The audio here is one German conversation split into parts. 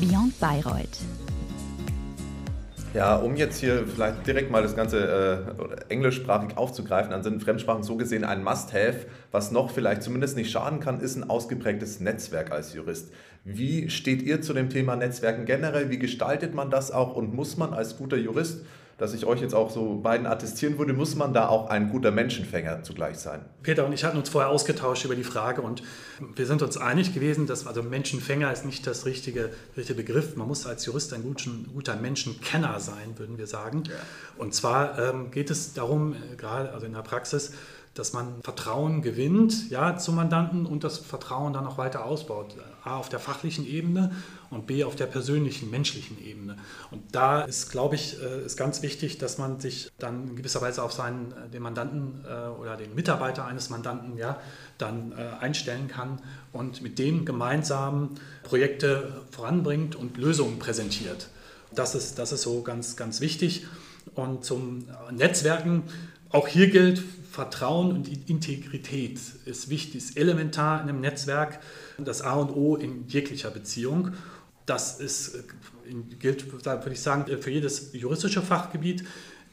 Beyond Bayreuth. Ja, um jetzt hier vielleicht direkt mal das Ganze äh, englischsprachig aufzugreifen, dann sind Fremdsprachen so gesehen ein Must-Have. Was noch vielleicht zumindest nicht schaden kann, ist ein ausgeprägtes Netzwerk als Jurist. Wie steht ihr zu dem Thema Netzwerken generell? Wie gestaltet man das auch und muss man als guter Jurist dass ich euch jetzt auch so beiden attestieren würde, muss man da auch ein guter Menschenfänger zugleich sein. Peter und ich hatten uns vorher ausgetauscht über die Frage und wir sind uns einig gewesen, dass also Menschenfänger ist nicht das richtige, richtige Begriff. Man muss als Jurist ein guter Menschenkenner sein, würden wir sagen. Ja. Und zwar ähm, geht es darum, äh, gerade also in der Praxis, dass man Vertrauen gewinnt ja, zum Mandanten und das Vertrauen dann auch weiter ausbaut. A auf der fachlichen Ebene und B auf der persönlichen, menschlichen Ebene. Und da ist, glaube ich, äh, ist ganz wichtig, dass man sich dann in gewisser Weise auf seinen, äh, den Mandanten äh, oder den Mitarbeiter eines Mandanten ja, dann einstellen kann und mit dem gemeinsam Projekte voranbringt und Lösungen präsentiert. Das ist, das ist so ganz, ganz wichtig. Und zum Netzwerken, auch hier gilt, Vertrauen und Integrität ist wichtig, ist elementar in einem Netzwerk, das A und O in jeglicher Beziehung. Das ist, äh, gilt, würde ich sagen, für jedes juristische Fachgebiet,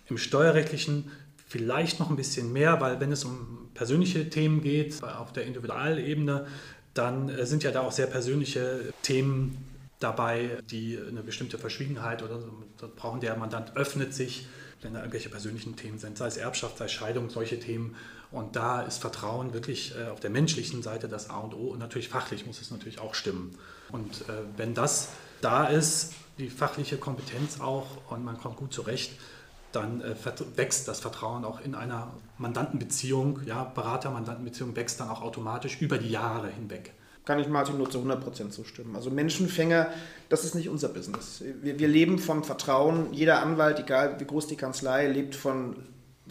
im steuerrechtlichen vielleicht noch ein bisschen mehr, weil wenn es um persönliche Themen geht, auf der Individualebene, dann äh, sind ja da auch sehr persönliche Themen dabei, die eine bestimmte Verschwiegenheit oder so brauchen. Der Mandant öffnet sich wenn da irgendwelche persönlichen Themen sind, sei es Erbschaft, sei es Scheidung, solche Themen. Und da ist Vertrauen wirklich äh, auf der menschlichen Seite das A und O und natürlich fachlich muss es natürlich auch stimmen. Und äh, wenn das da ist, die fachliche Kompetenz auch und man kommt gut zurecht, dann äh, wächst das Vertrauen auch in einer Mandantenbeziehung, ja, Berater-Mandantenbeziehung wächst dann auch automatisch über die Jahre hinweg kann ich Martin nur zu 100% zustimmen. Also Menschenfänger, das ist nicht unser Business. Wir, wir leben vom Vertrauen. Jeder Anwalt, egal wie groß die Kanzlei, lebt von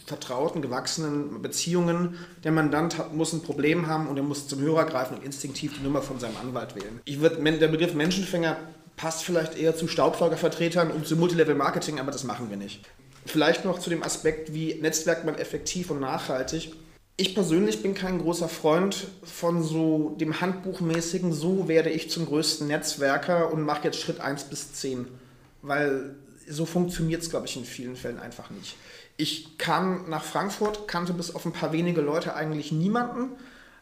vertrauten, gewachsenen Beziehungen. Der Mandant hat, muss ein Problem haben und er muss zum Hörer greifen und instinktiv die Nummer von seinem Anwalt wählen. Ich würd, der Begriff Menschenfänger passt vielleicht eher zu Staubsaugervertretern und zu Multilevel-Marketing, aber das machen wir nicht. Vielleicht noch zu dem Aspekt, wie netzwerkt man effektiv und nachhaltig ich persönlich bin kein großer Freund von so dem Handbuchmäßigen, so werde ich zum größten Netzwerker und mache jetzt Schritt 1 bis 10. Weil so funktioniert es, glaube ich, in vielen Fällen einfach nicht. Ich kam nach Frankfurt, kannte bis auf ein paar wenige Leute eigentlich niemanden,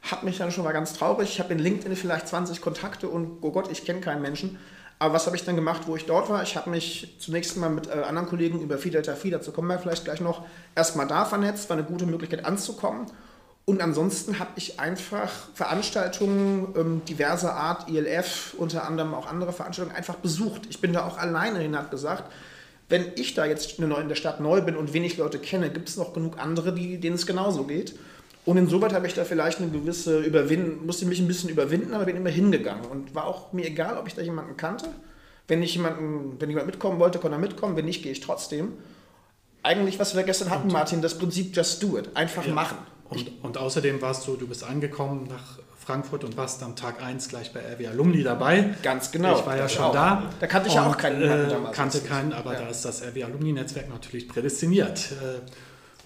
hat mich dann schon mal ganz traurig. Ich habe in LinkedIn vielleicht 20 Kontakte und oh Gott, ich kenne keinen Menschen. Aber was habe ich dann gemacht, wo ich dort war? Ich habe mich zunächst mal mit äh, anderen Kollegen über Phi Delta Phi, dazu kommen wir vielleicht gleich noch, erstmal da vernetzt, war eine gute Möglichkeit anzukommen. Und ansonsten habe ich einfach Veranstaltungen ähm, diverser Art, ILF, unter anderem auch andere Veranstaltungen, einfach besucht. Ich bin da auch alleine hin, habe gesagt, wenn ich da jetzt in der Stadt neu bin und wenig Leute kenne, gibt es noch genug andere, die, denen es genauso geht. Und insoweit habe ich da vielleicht eine gewisse Überwinden, musste mich ein bisschen überwinden, aber bin immer hingegangen und war auch mir egal, ob ich da jemanden kannte. Wenn ich jemanden, wenn jemand mitkommen wollte, konnte er mitkommen, wenn nicht, gehe ich trotzdem. Eigentlich, was wir gestern hatten, Martin, das Prinzip Just Do It, einfach ja. machen. Und, und, außerdem warst du, du bist angekommen nach Frankfurt und warst am Tag 1 gleich bei RW Alumni dabei. Ganz genau. Ich war ja schon auch. da. Da kannte ich ja auch keinen. Äh, kannte keinen, aber ja. da ist das RW Alumni-Netzwerk natürlich prädestiniert. Äh,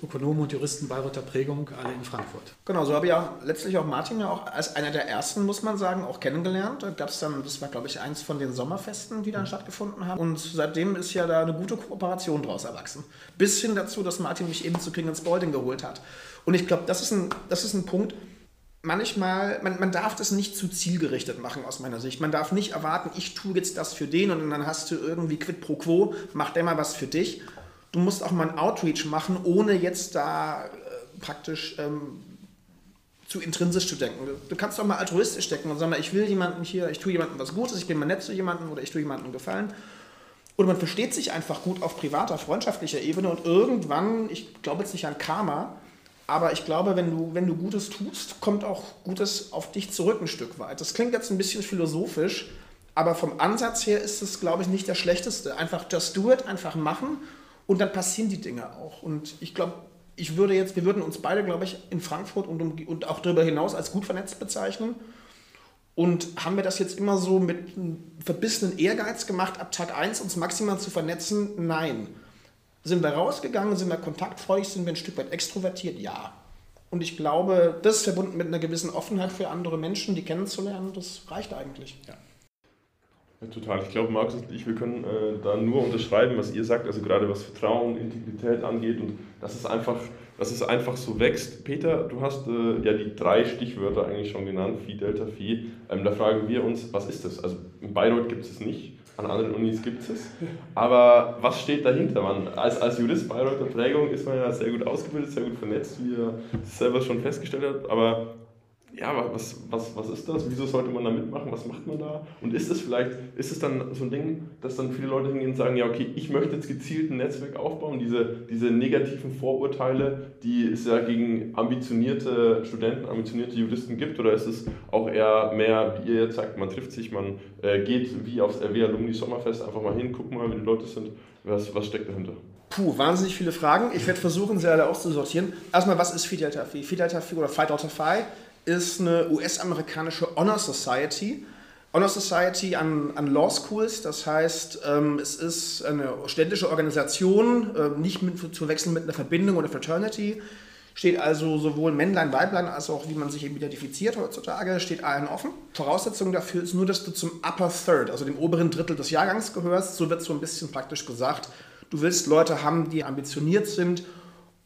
Ökonomen und Juristen Bayreuther Prägung, alle in Frankfurt. Genau, so habe ich auch letztlich auch Martin ja auch als einer der ersten, muss man sagen, auch kennengelernt. Da gab es dann, das war glaube ich eins von den Sommerfesten, die dann mhm. stattgefunden haben. Und seitdem ist ja da eine gute Kooperation draus erwachsen. Bis hin dazu, dass Martin mich eben zu King Spalding geholt hat. Und ich glaube, das, ist ein, das ist ein Punkt, manchmal, man, man darf das nicht zu zielgerichtet machen aus meiner Sicht. Man darf nicht erwarten, ich tue jetzt das für den und dann hast du irgendwie quid pro quo, mach der mal was für dich du musst auch mal ein Outreach machen, ohne jetzt da äh, praktisch ähm, zu intrinsisch zu denken. Du kannst auch mal altruistisch denken und sagen, ich will jemandem hier, ich tue jemandem was Gutes, ich bin mal nett zu jemandem oder ich tue jemandem Gefallen. Oder man versteht sich einfach gut auf privater, freundschaftlicher Ebene und irgendwann, ich glaube jetzt nicht an Karma, aber ich glaube, wenn du, wenn du Gutes tust, kommt auch Gutes auf dich zurück ein Stück weit. Das klingt jetzt ein bisschen philosophisch, aber vom Ansatz her ist es, glaube ich, nicht der schlechteste. Einfach just do it, einfach machen und dann passieren die Dinge auch. Und ich glaube, ich würde jetzt, wir würden uns beide, glaube ich, in Frankfurt und, um, und auch darüber hinaus als gut vernetzt bezeichnen. Und haben wir das jetzt immer so mit verbissenen Ehrgeiz gemacht, ab Tag 1 uns maximal zu vernetzen? Nein. Sind wir rausgegangen, sind wir kontaktfreudig, sind wir ein Stück weit extrovertiert? Ja. Und ich glaube, das verbunden mit einer gewissen Offenheit für andere Menschen, die kennenzulernen, das reicht eigentlich. Ja. Ja, total. Ich glaube, Markus und ich, wir können äh, da nur unterschreiben, was ihr sagt, also gerade was Vertrauen, Integrität angeht und dass es einfach, dass es einfach so wächst. Peter, du hast äh, ja die drei Stichwörter eigentlich schon genannt, Phi, Delta, Phi. Ähm, da fragen wir uns, was ist das? Also in Bayreuth gibt es nicht, an anderen Unis gibt es. Aber was steht dahinter? Man, als, als Jurist Bayreuther Prägung ist man ja sehr gut ausgebildet, sehr gut vernetzt, wie ihr selber schon festgestellt habt. Aber ja, was, was, was ist das? Wieso sollte man da mitmachen? Was macht man da? Und ist es vielleicht, ist es dann so ein Ding, dass dann viele Leute hingehen und sagen, ja, okay, ich möchte jetzt gezielt ein Netzwerk aufbauen, diese, diese negativen Vorurteile, die es ja gegen ambitionierte Studenten, ambitionierte Juristen gibt, oder ist es auch eher mehr, wie ihr jetzt sagt, man trifft sich, man äh, geht wie aufs RW Alumni Sommerfest einfach mal hin, guckt mal, wie die Leute sind, was, was steckt dahinter? Puh, wahnsinnig viele Fragen. Ich werde versuchen, sie alle auszusortieren. Erstmal, was ist Phi? Phi Delta Phi oder Delta Phi ist eine US-amerikanische Honor Society. Honor Society an, an Law Schools, das heißt, ähm, es ist eine ständische Organisation, äh, nicht mit, zu verwechseln mit einer Verbindung oder Fraternity. Steht also sowohl Männlein, Weiblein als auch wie man sich eben identifiziert heutzutage, steht allen offen. Voraussetzung dafür ist nur, dass du zum Upper Third, also dem oberen Drittel des Jahrgangs gehörst. So wird so ein bisschen praktisch gesagt. Du willst Leute haben, die ambitioniert sind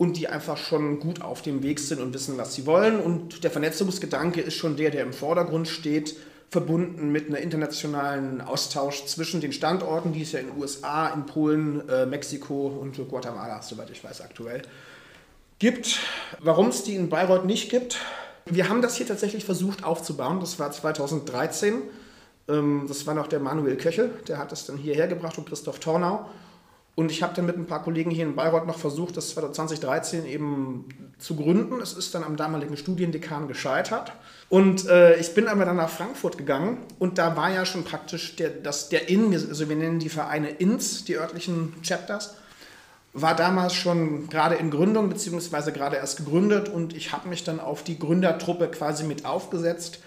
und die einfach schon gut auf dem Weg sind und wissen, was sie wollen. Und der Vernetzungsgedanke ist schon der, der im Vordergrund steht, verbunden mit einem internationalen Austausch zwischen den Standorten, die es ja in den USA, in Polen, äh, Mexiko und Guatemala, soweit ich weiß, aktuell gibt. Warum es die in Bayreuth nicht gibt, wir haben das hier tatsächlich versucht aufzubauen. Das war 2013. Ähm, das war noch der Manuel Köchel, der hat das dann hierher gebracht und Christoph Tornau. Und ich habe dann mit ein paar Kollegen hier in Bayreuth noch versucht, das 2013 eben zu gründen. Es ist dann am damaligen Studiendekan gescheitert. Und äh, ich bin aber dann nach Frankfurt gegangen und da war ja schon praktisch der, das, der IN, also wir nennen die Vereine INS, die örtlichen Chapters, war damals schon gerade in Gründung, beziehungsweise gerade erst gegründet und ich habe mich dann auf die Gründertruppe quasi mit aufgesetzt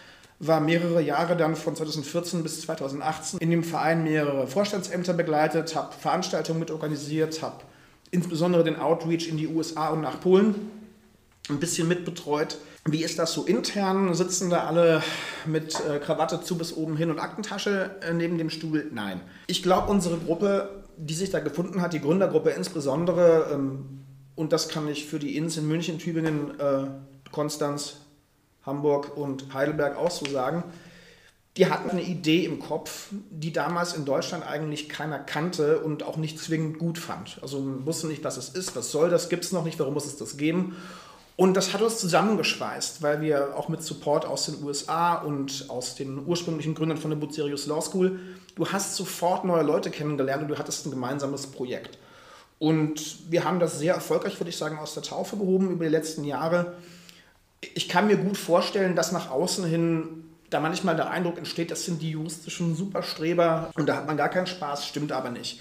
war mehrere Jahre dann von 2014 bis 2018 in dem Verein mehrere Vorstandsämter begleitet, habe Veranstaltungen mit organisiert, habe insbesondere den Outreach in die USA und nach Polen ein bisschen mitbetreut. Wie ist das so intern? Sitzen da alle mit äh, Krawatte zu bis oben hin und Aktentasche äh, neben dem Stuhl? Nein. Ich glaube, unsere Gruppe, die sich da gefunden hat, die Gründergruppe insbesondere, ähm, und das kann ich für die Inns in München, Tübingen, äh, Konstanz, Hamburg und Heidelberg auch so sagen, die hatten eine Idee im Kopf, die damals in Deutschland eigentlich keiner kannte und auch nicht zwingend gut fand. Also man wusste nicht, was es ist, was soll das, gibt es noch nicht, warum muss es das geben. Und das hat uns zusammengeschweißt, weil wir auch mit Support aus den USA und aus den ursprünglichen Gründern von der Bucerius Law School, du hast sofort neue Leute kennengelernt und du hattest ein gemeinsames Projekt. Und wir haben das sehr erfolgreich, würde ich sagen, aus der Taufe gehoben über die letzten Jahre ich kann mir gut vorstellen, dass nach außen hin da manchmal der Eindruck entsteht, das sind die juristischen Superstreber und da hat man gar keinen Spaß, stimmt aber nicht.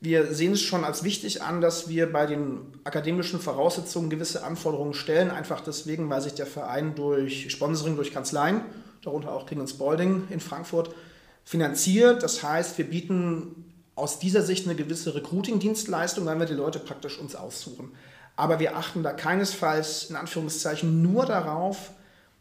Wir sehen es schon als wichtig an, dass wir bei den akademischen Voraussetzungen gewisse Anforderungen stellen, einfach deswegen, weil sich der Verein durch Sponsoring durch Kanzleien, darunter auch King Spalding in Frankfurt, finanziert. Das heißt, wir bieten aus dieser Sicht eine gewisse Recruiting-Dienstleistung, weil wir die Leute praktisch uns aussuchen. Aber wir achten da keinesfalls in Anführungszeichen nur darauf,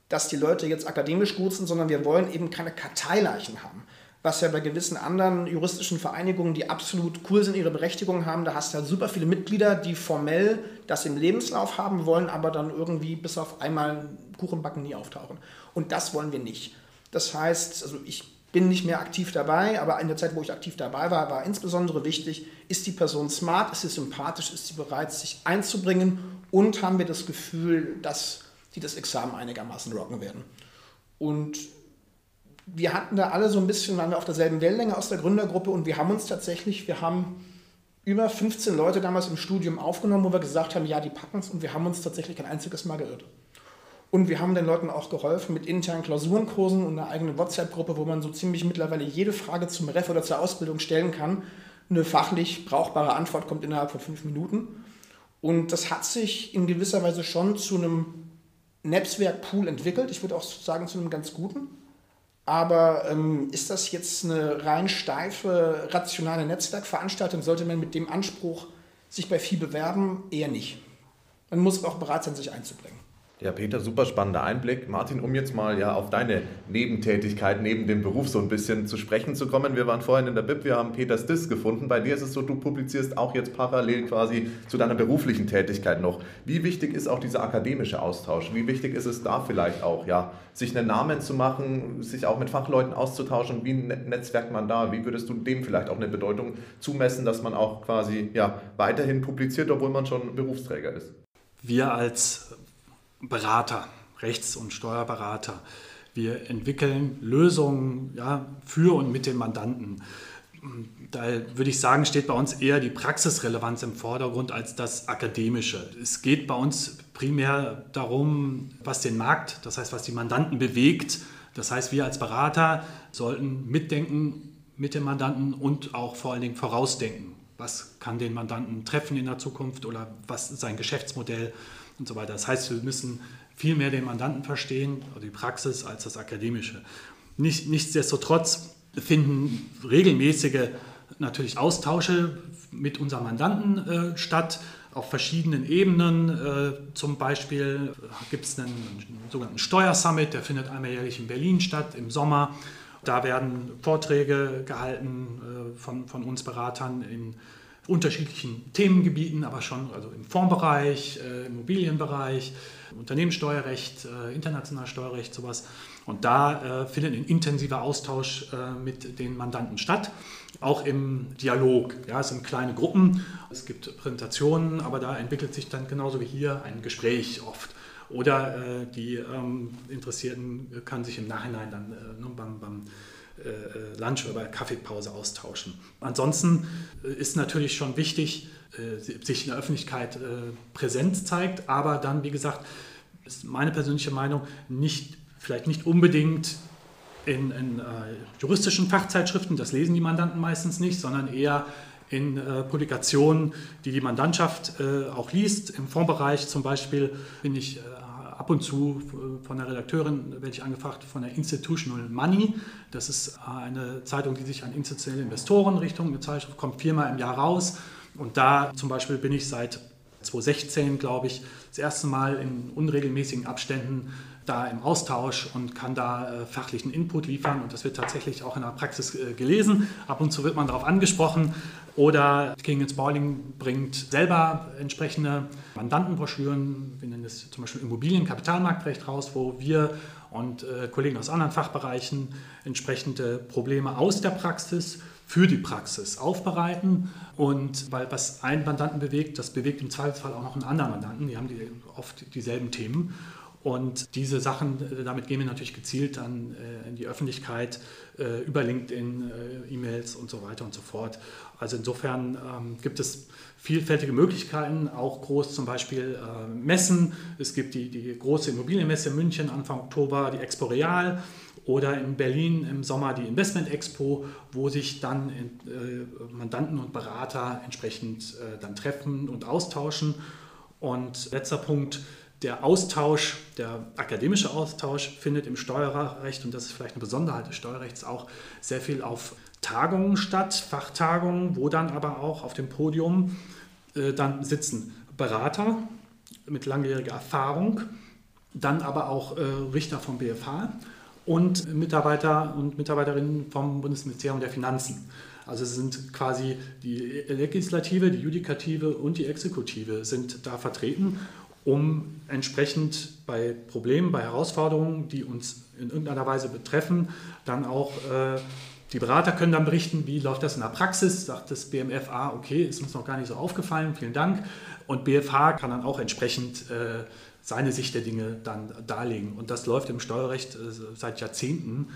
dass die Leute jetzt akademisch gut sind, sondern wir wollen eben keine Karteileichen haben. Was ja bei gewissen anderen juristischen Vereinigungen, die absolut cool sind, ihre Berechtigung haben, da hast du halt super viele Mitglieder, die formell das im Lebenslauf haben wollen, aber dann irgendwie bis auf einmal Kuchenbacken nie auftauchen. Und das wollen wir nicht. Das heißt, also ich bin nicht mehr aktiv dabei, aber in der Zeit, wo ich aktiv dabei war, war insbesondere wichtig, ist die Person smart, ist sie sympathisch, ist sie bereit, sich einzubringen und haben wir das Gefühl, dass sie das Examen einigermaßen rocken werden. Und wir hatten da alle so ein bisschen, waren wir auf derselben Wellenlänge aus der Gründergruppe und wir haben uns tatsächlich, wir haben über 15 Leute damals im Studium aufgenommen, wo wir gesagt haben, ja, die packen es und wir haben uns tatsächlich kein einziges Mal geirrt. Und wir haben den Leuten auch geholfen mit internen Klausurenkursen und einer eigenen WhatsApp-Gruppe, wo man so ziemlich mittlerweile jede Frage zum Ref oder zur Ausbildung stellen kann. Eine fachlich brauchbare Antwort kommt innerhalb von fünf Minuten. Und das hat sich in gewisser Weise schon zu einem Netzwerkpool entwickelt. Ich würde auch sagen, zu einem ganz guten. Aber ähm, ist das jetzt eine rein steife, rationale Netzwerkveranstaltung? Sollte man mit dem Anspruch sich bei Vieh bewerben? Eher nicht. Man muss auch bereit sein, sich einzubringen. Ja, Peter, super spannender Einblick. Martin, um jetzt mal ja auf deine Nebentätigkeit neben dem Beruf so ein bisschen zu sprechen zu kommen. Wir waren vorhin in der BIP, wir haben Peters Disk gefunden. Bei dir ist es so, du publizierst auch jetzt parallel quasi zu deiner beruflichen Tätigkeit noch. Wie wichtig ist auch dieser akademische Austausch? Wie wichtig ist es da vielleicht auch, ja, sich einen Namen zu machen, sich auch mit Fachleuten auszutauschen? Wie netzwerkt man da? Wie würdest du dem vielleicht auch eine Bedeutung zumessen, dass man auch quasi ja, weiterhin publiziert, obwohl man schon Berufsträger ist? Wir als Berater, Rechts- und Steuerberater. Wir entwickeln Lösungen ja, für und mit den Mandanten. Da würde ich sagen, steht bei uns eher die Praxisrelevanz im Vordergrund als das Akademische. Es geht bei uns primär darum, was den Markt, das heißt, was die Mandanten bewegt. Das heißt, wir als Berater sollten mitdenken mit dem Mandanten und auch vor allen Dingen vorausdenken. Was kann den Mandanten treffen in der Zukunft oder was ist sein Geschäftsmodell? Und so weiter. Das heißt, wir müssen viel mehr den Mandanten verstehen, oder die Praxis, als das Akademische. Nicht, nichtsdestotrotz finden regelmäßige natürlich Austausche mit unseren Mandanten äh, statt, auf verschiedenen Ebenen. Äh, zum Beispiel gibt es einen, einen sogenannten Steuersummit, der findet einmal jährlich in Berlin statt, im Sommer. Da werden Vorträge gehalten äh, von, von uns Beratern in unterschiedlichen Themengebieten, aber schon also im Fondsbereich, äh, Immobilienbereich, Unternehmenssteuerrecht, äh, internationales Steuerrecht, sowas. Und da äh, findet ein intensiver Austausch äh, mit den Mandanten statt, auch im Dialog. Ja, es sind kleine Gruppen, es gibt Präsentationen, aber da entwickelt sich dann genauso wie hier ein Gespräch oft. Oder äh, die ähm, Interessierten können sich im Nachhinein dann äh, ne, beim, beim Lunch oder Kaffeepause austauschen. Ansonsten äh, ist natürlich schon wichtig, sich in der Öffentlichkeit Präsenz zeigt, aber dann, wie gesagt, ist meine persönliche Meinung, nicht, vielleicht nicht unbedingt in, in juristischen Fachzeitschriften, das lesen die Mandanten meistens nicht, sondern eher in äh, Publikationen, die die Mandantschaft äh, auch liest. Im Fondsbereich zum Beispiel bin ich äh, ab und zu von der Redakteurin werde ich angefragt von der Institutional Money. Das ist eine Zeitung, die sich an institutionelle Investoren richtet. Eine Zeitschrift kommt viermal im Jahr raus. Und da zum Beispiel bin ich seit 2016, glaube ich, das erste Mal in unregelmäßigen Abständen da im Austausch und kann da äh, fachlichen Input liefern. Und das wird tatsächlich auch in der Praxis äh, gelesen. Ab und zu wird man darauf angesprochen. Oder King Spaulding bringt selber entsprechende Mandantenbroschüren, wir nennen das zum Beispiel Immobilienkapitalmarktrecht raus, wo wir und äh, Kollegen aus anderen Fachbereichen entsprechende Probleme aus der Praxis für die Praxis aufbereiten. Und weil was einen Mandanten bewegt, das bewegt im Zweifelsfall auch noch einen anderen Mandanten. Die haben die, oft dieselben Themen. Und diese Sachen, äh, damit gehen wir natürlich gezielt dann äh, in die Öffentlichkeit, äh, über LinkedIn, E-Mails und so weiter und so fort. Also insofern ähm, gibt es vielfältige Möglichkeiten, auch groß zum Beispiel Messen. Es gibt die, die große Immobilienmesse in München Anfang Oktober, die Expo Real oder in Berlin im Sommer die Investment Expo, wo sich dann Mandanten und Berater entsprechend dann treffen und austauschen. Und letzter Punkt, der Austausch, der akademische Austausch findet im Steuerrecht, und das ist vielleicht eine Besonderheit des Steuerrechts, auch sehr viel auf Tagungen statt, Fachtagungen, wo dann aber auch auf dem Podium äh, dann sitzen Berater mit langjähriger Erfahrung, dann aber auch äh, Richter vom BFH und Mitarbeiter und Mitarbeiterinnen vom Bundesministerium der Finanzen. Also es sind quasi die Legislative, die Judikative und die Exekutive sind da vertreten um entsprechend bei Problemen, bei Herausforderungen, die uns in irgendeiner Weise betreffen, dann auch äh, die Berater können dann berichten, wie läuft das in der Praxis, sagt das BMF, ah, okay, ist uns noch gar nicht so aufgefallen, vielen Dank. Und BFH kann dann auch entsprechend äh, seine Sicht der Dinge dann darlegen. Und das läuft im Steuerrecht äh, seit Jahrzehnten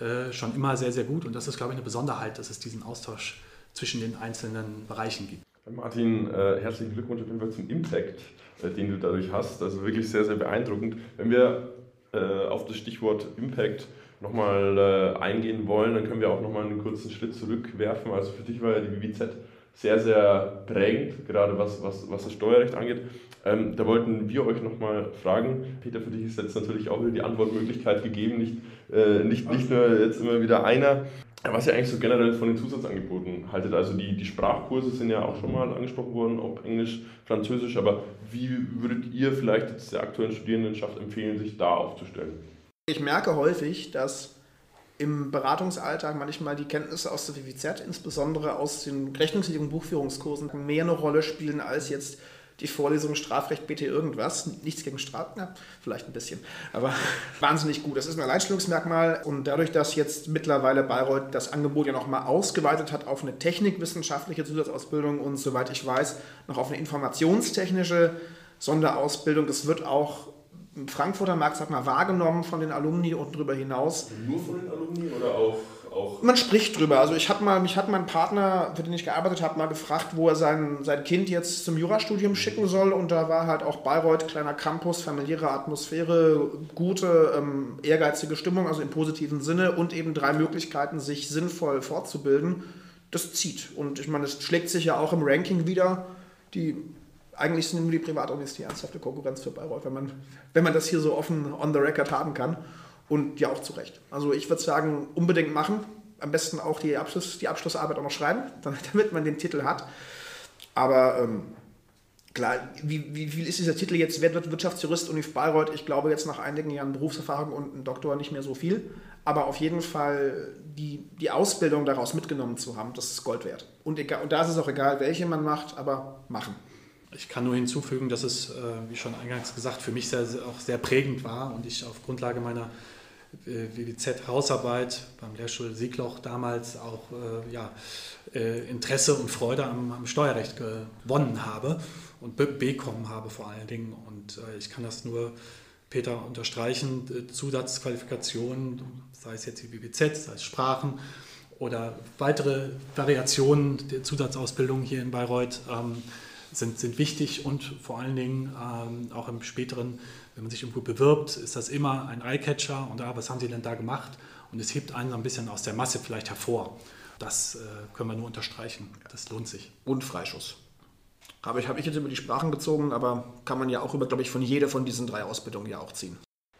äh, schon immer sehr, sehr gut. Und das ist, glaube ich, eine Besonderheit, dass es diesen Austausch zwischen den einzelnen Bereichen gibt. Martin, äh, herzlichen Glückwunsch auf jeden Fall zum Impact den du dadurch hast. Also wirklich sehr, sehr beeindruckend. Wenn wir auf das Stichwort Impact nochmal eingehen wollen, dann können wir auch nochmal einen kurzen Schritt zurückwerfen. Also für dich war ja die WWZ sehr, sehr prägend, gerade was, was, was das Steuerrecht angeht. Ähm, da wollten wir euch nochmal fragen, Peter, für dich ist jetzt natürlich auch wieder die Antwortmöglichkeit gegeben, nicht, äh, nicht, nicht nur jetzt immer wieder einer. was ihr eigentlich so generell von den Zusatzangeboten haltet. Also die, die Sprachkurse sind ja auch schon mal angesprochen worden, ob Englisch, Französisch, aber wie würdet ihr vielleicht jetzt der aktuellen Studierendenschaft empfehlen, sich da aufzustellen? Ich merke häufig, dass im Beratungsalltag manchmal die Kenntnisse aus der WWZ, insbesondere aus den rechnungswidrigen Buchführungskursen, mehr eine Rolle spielen als jetzt die Vorlesung Strafrecht BT irgendwas. Nichts gegen Straf, na, vielleicht ein bisschen, aber wahnsinnig gut. Das ist ein Alleinstellungsmerkmal und dadurch, dass jetzt mittlerweile Bayreuth das Angebot ja nochmal ausgeweitet hat auf eine technikwissenschaftliche Zusatzausbildung und soweit ich weiß, noch auf eine informationstechnische Sonderausbildung, das wird auch Frankfurter Markt sag mal, wahrgenommen von den Alumni und darüber hinaus. Nur von den Alumni oder auch auch. Man spricht drüber. Also ich habe mal, mich hat mein Partner, für den ich gearbeitet habe, mal gefragt, wo er sein, sein Kind jetzt zum Jurastudium schicken soll. Und da war halt auch Bayreuth, kleiner Campus, familiäre Atmosphäre, gute, ähm, ehrgeizige Stimmung, also im positiven Sinne und eben drei Möglichkeiten, sich sinnvoll fortzubilden. Das zieht. Und ich meine, es schlägt sich ja auch im Ranking wieder. Die eigentlich sind nur die Privatunis die ernsthafte Konkurrenz für Bayreuth, wenn man, wenn man das hier so offen on the record haben kann. Und ja, auch zu Recht. Also ich würde sagen, unbedingt machen. Am besten auch die, Abschluss, die Abschlussarbeit auch noch schreiben, damit man den Titel hat. Aber ähm, klar, wie, wie viel ist dieser Titel jetzt wert? Wirtschaftsjurist Uni Bayreuth? Ich glaube jetzt nach einigen Jahren Berufserfahrung und einem Doktor nicht mehr so viel. Aber auf jeden Fall die, die Ausbildung daraus mitgenommen zu haben, das ist Gold wert. Und, egal, und da ist es auch egal, welche man macht, aber machen. Ich kann nur hinzufügen, dass es, äh, wie schon eingangs gesagt, für mich sehr, auch sehr prägend war und ich auf Grundlage meiner äh, WWZ-Hausarbeit beim Lehrstuhl Siegloch damals auch äh, ja, Interesse und Freude am, am, Steuerrecht gewonnen habe und be bekommen habe vor allen Dingen. Und ich kann das nur Peter unterstreichen, Zusatzqualifikationen, sei es jetzt die WWZ, sei es Sprachen oder weitere Variationen der Zusatzausbildung hier in Bayreuth ähm, sind, sind wichtig und vor allen Dingen ähm, auch im späteren wenn man sich irgendwo bewirbt, ist das immer ein Eyecatcher und ah, was haben Sie denn da gemacht? Und es hebt einen so ein bisschen aus der Masse vielleicht hervor. Das äh, können wir nur unterstreichen. Das lohnt sich. Und Freischuss. Habe ich, habe ich jetzt über die Sprachen gezogen, aber kann man ja auch über, glaube ich, von jeder von diesen drei Ausbildungen ja auch ziehen.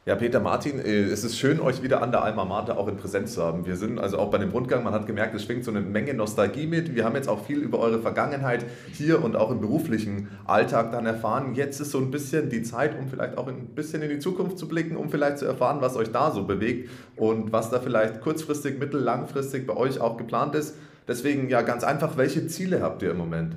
Ja, Peter Martin, äh, es ist schön, euch wieder an der Alma Mater auch in Präsenz zu haben. Wir sind also auch bei dem Rundgang, man hat gemerkt, es schwingt so eine Menge Nostalgie mit. Wir haben jetzt auch viel über eure Vergangenheit hier und auch im beruflichen Alltag dann erfahren. Jetzt ist so ein bisschen die Zeit, um vielleicht auch ein bisschen in die Zukunft zu blicken, um vielleicht zu erfahren, was euch da so bewegt und was da vielleicht kurzfristig, mittel-, langfristig bei euch auch geplant ist. Deswegen ja ganz einfach, welche Ziele habt ihr im Moment?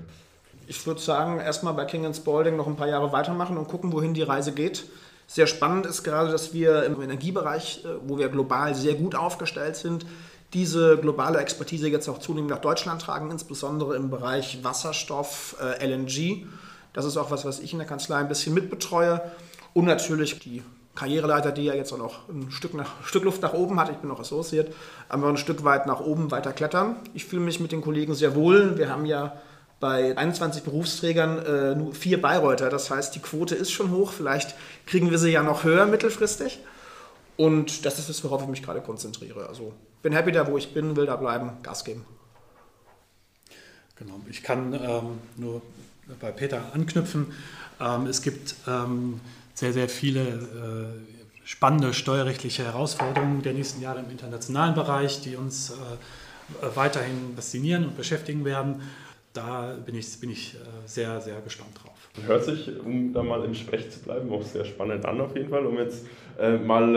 Ich würde sagen, erstmal bei King Spalding noch ein paar Jahre weitermachen und gucken, wohin die Reise geht. Sehr spannend ist gerade, dass wir im Energiebereich, äh, wo wir global sehr gut aufgestellt sind, diese globale Expertise jetzt auch zunehmend nach Deutschland tragen, insbesondere im Bereich Wasserstoff, äh, LNG. Das ist auch was, was ich in der Kanzlei ein bisschen mitbetreue. Und natürlich die Karriereleiter, die ja jetzt auch noch ein Stück, nach, ein Stück Luft nach oben hat. Ich bin noch Associate, aber ein Stück weit nach oben weiter klettern. Ich fühle mich mit den Kollegen sehr wohl. Wir haben ja bei 21 Berufsträgern äh, nur vier Bayreuther. Das heißt, die Quote ist schon hoch. Vielleicht kriegen wir sie ja noch höher mittelfristig. Und das ist es, worauf ich mich gerade konzentriere. Also bin happy da, wo ich bin, will da bleiben, Gas geben. Genau, ich kann ähm, nur bei Peter anknüpfen. Ähm, es gibt ähm, sehr, sehr viele äh, spannende steuerrechtliche Herausforderungen der nächsten Jahre im internationalen Bereich, die uns äh, weiterhin faszinieren und beschäftigen werden da bin ich, bin ich äh, sehr, sehr gespannt drauf. Hört sich, um da mal im Sprech zu bleiben, auch sehr spannend an auf jeden Fall, um jetzt äh, mal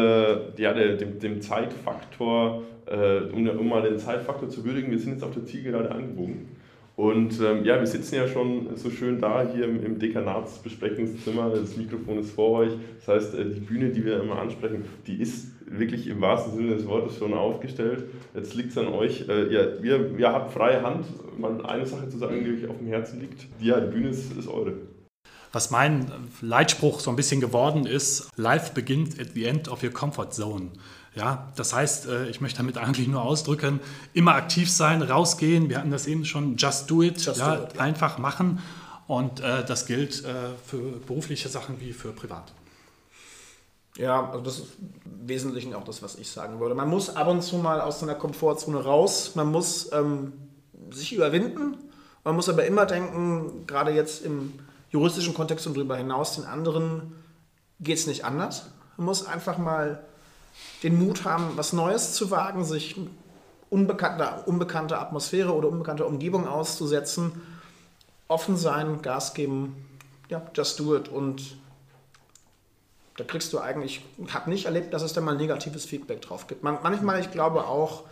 äh, ja, dem, dem Zeitfaktor, äh, um, um, mal den Zeitfaktor zu würdigen, wir sind jetzt auf der Zielgerade angebogen. Und ähm, ja, wir sitzen ja schon so schön da hier im, im Dekanatsbesprechungszimmer. Das Mikrofon ist vor euch. Das heißt, äh, die Bühne, die wir immer ansprechen, die ist wirklich im wahrsten Sinne des Wortes schon aufgestellt. Jetzt liegt es an euch. Äh, ihr, ihr, ihr habt freie Hand, mal eine Sache zu sagen, die euch auf dem Herzen liegt. Ja, die Bühne ist, ist eure. Was mein Leitspruch so ein bisschen geworden ist, Life begins at the end of your comfort zone. Ja, das heißt, äh, ich möchte damit eigentlich nur ausdrücken, immer aktiv sein, rausgehen. Wir hatten das eben schon, just do it, just ja, do it ja. einfach machen. Und äh, das gilt äh, für berufliche Sachen wie für privat. Ja, also das ist im Wesentlichen auch das, was ich sagen würde. Man muss ab und zu mal aus seiner Komfortzone raus, man muss ähm, sich überwinden, man muss aber immer denken, gerade jetzt im juristischen Kontext und darüber hinaus, den anderen geht es nicht anders. Man muss einfach mal den Mut haben, was Neues zu wagen, sich unbekannte, unbekannte Atmosphäre oder unbekannte Umgebung auszusetzen. Offen sein, Gas geben, ja, just do it. Und da kriegst du eigentlich, ich habe nicht erlebt, dass es da mal negatives Feedback drauf gibt. Man, manchmal, ich glaube auch,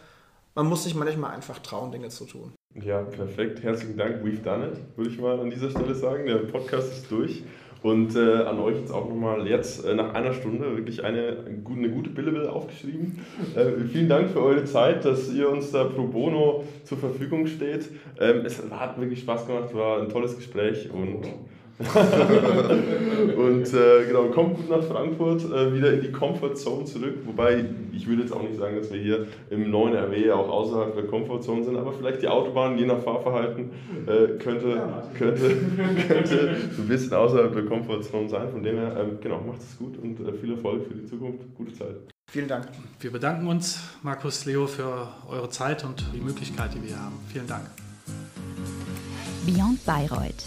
man muss sich manchmal einfach trauen, Dinge zu tun. Ja, perfekt. Herzlichen Dank. We've done it, würde ich mal an dieser Stelle sagen. Der Podcast ist durch. Und äh, an euch jetzt auch nochmal jetzt äh, nach einer Stunde wirklich eine, eine gute Billable aufgeschrieben. Äh, vielen Dank für eure Zeit, dass ihr uns da pro bono zur Verfügung steht. Ähm, es hat wirklich Spaß gemacht, war ein tolles Gespräch und und äh, genau, kommt gut nach Frankfurt, äh, wieder in die Comfort Zone zurück. Wobei, ich würde jetzt auch nicht sagen, dass wir hier im neuen RW auch außerhalb der Comfort Zone sind, aber vielleicht die Autobahn, je nach Fahrverhalten, äh, könnte, könnte, könnte ein bisschen außerhalb der Comfort Zone sein. Von dem her, ähm, genau, macht es gut und äh, viel Erfolg für die Zukunft. Gute Zeit. Vielen Dank. Wir bedanken uns, Markus, Leo, für eure Zeit und die Möglichkeit, die wir haben. Vielen Dank. Beyond Bayreuth